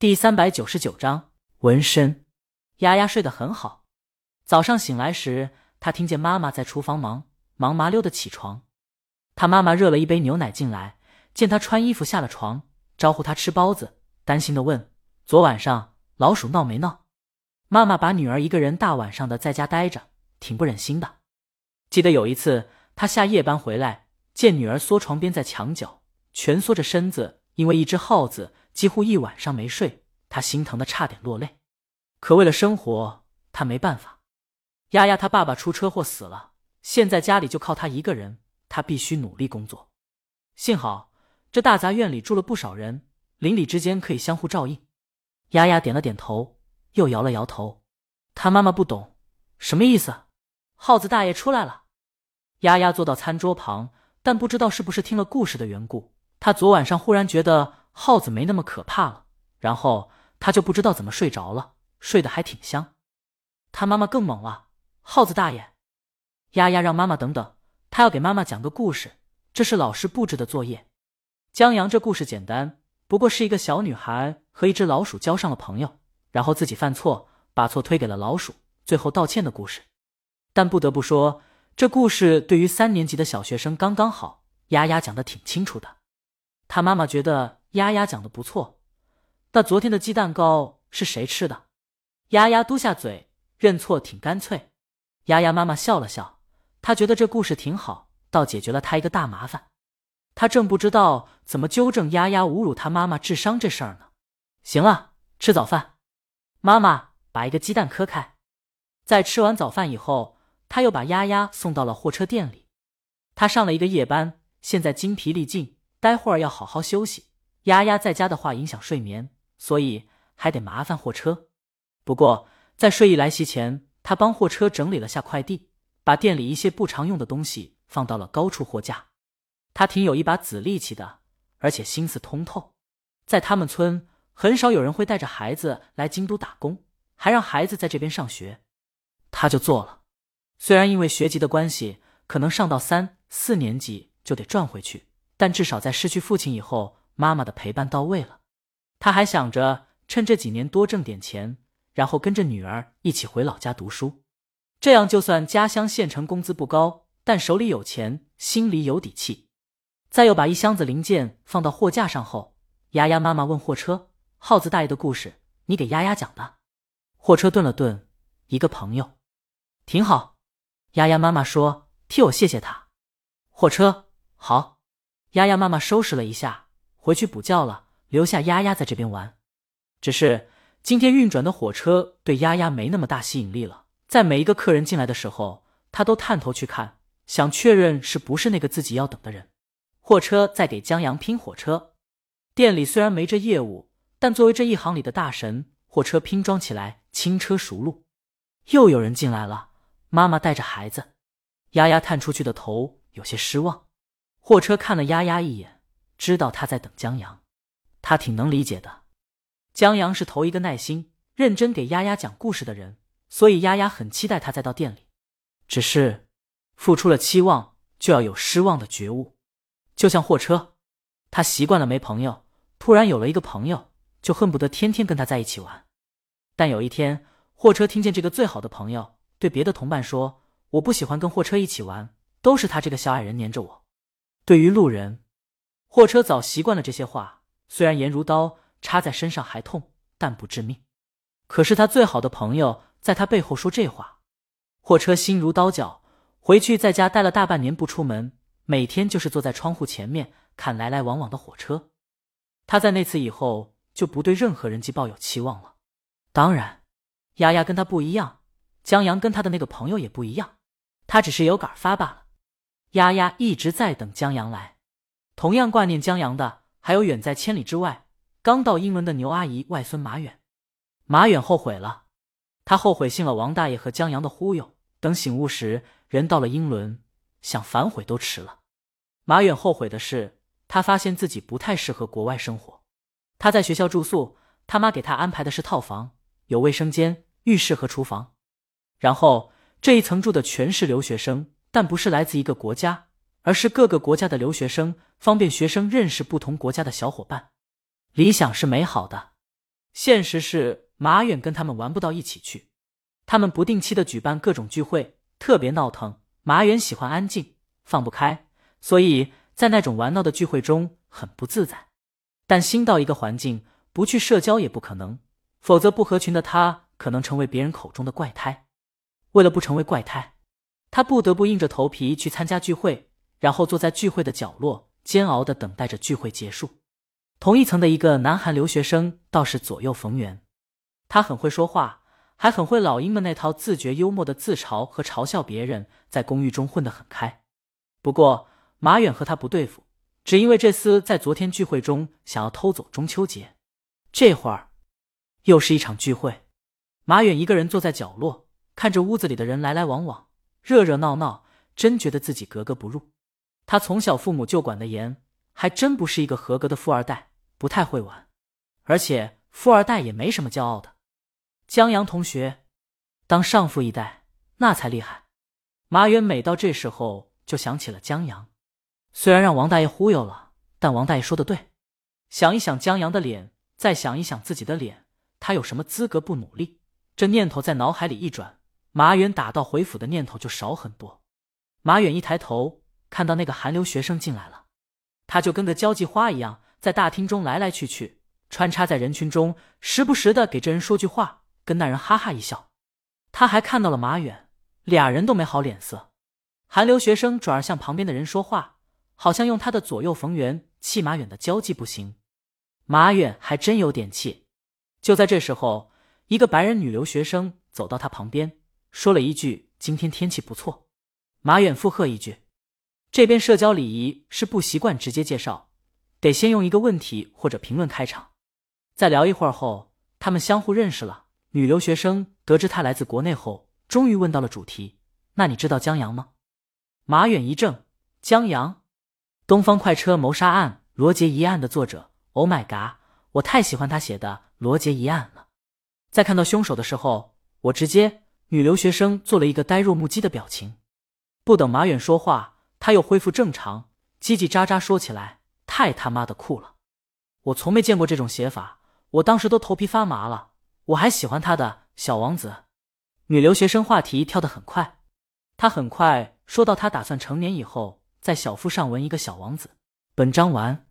第三百九十九章纹身。丫丫睡得很好。早上醒来时，她听见妈妈在厨房忙，忙麻溜的起床。她妈妈热了一杯牛奶进来，见她穿衣服下了床，招呼她吃包子，担心的问：“昨晚上老鼠闹没闹？”妈妈把女儿一个人大晚上的在家待着，挺不忍心的。记得有一次，她下夜班回来，见女儿缩床边在墙角蜷缩着身子，因为一只耗子。几乎一晚上没睡，他心疼的差点落泪。可为了生活，他没办法。丫丫他爸爸出车祸死了，现在家里就靠他一个人，他必须努力工作。幸好这大杂院里住了不少人，邻里之间可以相互照应。丫丫点了点头，又摇了摇头。他妈妈不懂什么意思。耗子大爷出来了。丫丫坐到餐桌旁，但不知道是不是听了故事的缘故，他昨晚上忽然觉得。耗子没那么可怕了，然后他就不知道怎么睡着了，睡得还挺香。他妈妈更猛了，耗子大爷，丫丫让妈妈等等，他要给妈妈讲个故事，这是老师布置的作业。江阳这故事简单，不过是一个小女孩和一只老鼠交上了朋友，然后自己犯错，把错推给了老鼠，最后道歉的故事。但不得不说，这故事对于三年级的小学生刚刚好，丫丫讲的挺清楚的。他妈妈觉得。丫丫讲的不错，那昨天的鸡蛋糕是谁吃的？丫丫嘟下嘴，认错挺干脆。丫丫妈妈笑了笑，她觉得这故事挺好，倒解决了她一个大麻烦。她正不知道怎么纠正丫丫侮辱她妈妈智商这事儿呢。行了，吃早饭。妈妈把一个鸡蛋磕开。在吃完早饭以后，他又把丫丫送到了货车店里。他上了一个夜班，现在精疲力尽，待会儿要好好休息。丫丫在家的话影响睡眠，所以还得麻烦货车。不过在睡意来袭前，他帮货车整理了下快递，把店里一些不常用的东西放到了高处货架。他挺有一把子力气的，而且心思通透。在他们村，很少有人会带着孩子来京都打工，还让孩子在这边上学。他就做了。虽然因为学籍的关系，可能上到三四年级就得转回去，但至少在失去父亲以后。妈妈的陪伴到位了，他还想着趁这几年多挣点钱，然后跟着女儿一起回老家读书。这样就算家乡县城工资不高，但手里有钱，心里有底气。再又把一箱子零件放到货架上后，丫丫妈妈问货车：“耗子大爷的故事，你给丫丫讲的？”货车顿了顿，一个朋友，挺好。丫丫妈妈说：“替我谢谢他。”货车好。丫丫妈妈收拾了一下。回去补觉了，留下丫丫在这边玩。只是今天运转的火车对丫丫没那么大吸引力了。在每一个客人进来的时候，他都探头去看，想确认是不是那个自己要等的人。货车在给江阳拼火车，店里虽然没这业务，但作为这一行里的大神，货车拼装起来轻车熟路。又有人进来了，妈妈带着孩子，丫丫探出去的头有些失望。货车看了丫丫一眼。知道他在等江阳，他挺能理解的。江阳是头一个耐心、认真给丫丫讲故事的人，所以丫丫很期待他再到店里。只是付出了期望，就要有失望的觉悟。就像货车，他习惯了没朋友，突然有了一个朋友，就恨不得天天跟他在一起玩。但有一天，货车听见这个最好的朋友对别的同伴说：“我不喜欢跟货车一起玩，都是他这个小矮人黏着我。”对于路人。货车早习惯了这些话，虽然严如刀，插在身上还痛，但不致命。可是他最好的朋友在他背后说这话，货车心如刀绞。回去在家待了大半年不出门，每天就是坐在窗户前面看来来往往的火车。他在那次以后就不对任何人寄抱有期望了。当然，丫丫跟他不一样，江阳跟他的那个朋友也不一样，他只是有感发罢了。丫丫一直在等江阳来。同样挂念江阳的，还有远在千里之外刚到英伦的牛阿姨外孙马远。马远后悔了，他后悔信了王大爷和江阳的忽悠。等醒悟时，人到了英伦，想反悔都迟了。马远后悔的是，他发现自己不太适合国外生活。他在学校住宿，他妈给他安排的是套房，有卫生间、浴室和厨房。然后这一层住的全是留学生，但不是来自一个国家。而是各个国家的留学生，方便学生认识不同国家的小伙伴。理想是美好的，现实是马远跟他们玩不到一起去。他们不定期的举办各种聚会，特别闹腾。马远喜欢安静，放不开，所以在那种玩闹的聚会中很不自在。但新到一个环境，不去社交也不可能，否则不合群的他可能成为别人口中的怪胎。为了不成为怪胎，他不得不硬着头皮去参加聚会，然后坐在聚会的角落，煎熬的等待着聚会结束。同一层的一个南韩留学生倒是左右逢源，他很会说话，还很会老鹰们那套自觉幽默的自嘲和嘲笑别人，在公寓中混得很开。不过马远和他不对付，只因为这厮在昨天聚会中想要偷走中秋节。这会儿又是一场聚会，马远一个人坐在角落，看着屋子里的人来来往往，热热闹闹，真觉得自己格格不入。他从小父母就管得严，还真不是一个合格的富二代。不太会玩，而且富二代也没什么骄傲的。江阳同学，当上富一代那才厉害。马远每到这时候就想起了江阳，虽然让王大爷忽悠了，但王大爷说的对。想一想江阳的脸，再想一想自己的脸，他有什么资格不努力？这念头在脑海里一转，马远打道回府的念头就少很多。马远一抬头，看到那个韩流学生进来了，他就跟个交际花一样。在大厅中来来去去，穿插在人群中，时不时的给这人说句话，跟那人哈哈一笑。他还看到了马远，俩人都没好脸色。韩流学生转而向旁边的人说话，好像用他的左右逢源气马远的交际不行。马远还真有点气。就在这时候，一个白人女留学生走到他旁边，说了一句：“今天天气不错。”马远附和一句：“这边社交礼仪是不习惯直接介绍。”得先用一个问题或者评论开场，再聊一会儿后，他们相互认识了。女留学生得知他来自国内后，终于问到了主题：“那你知道江阳吗？”马远一怔：“江阳，《东方快车谋杀案》罗杰一案的作者。Oh my god！我太喜欢他写的《罗杰一案》了。在看到凶手的时候，我直接……女留学生做了一个呆若木鸡的表情。不等马远说话，他又恢复正常，叽叽喳喳说起来。太他妈的酷了！我从没见过这种写法，我当时都头皮发麻了。我还喜欢他的小王子。女留学生话题跳得很快，她很快说到她打算成年以后在小腹上纹一个小王子。本章完。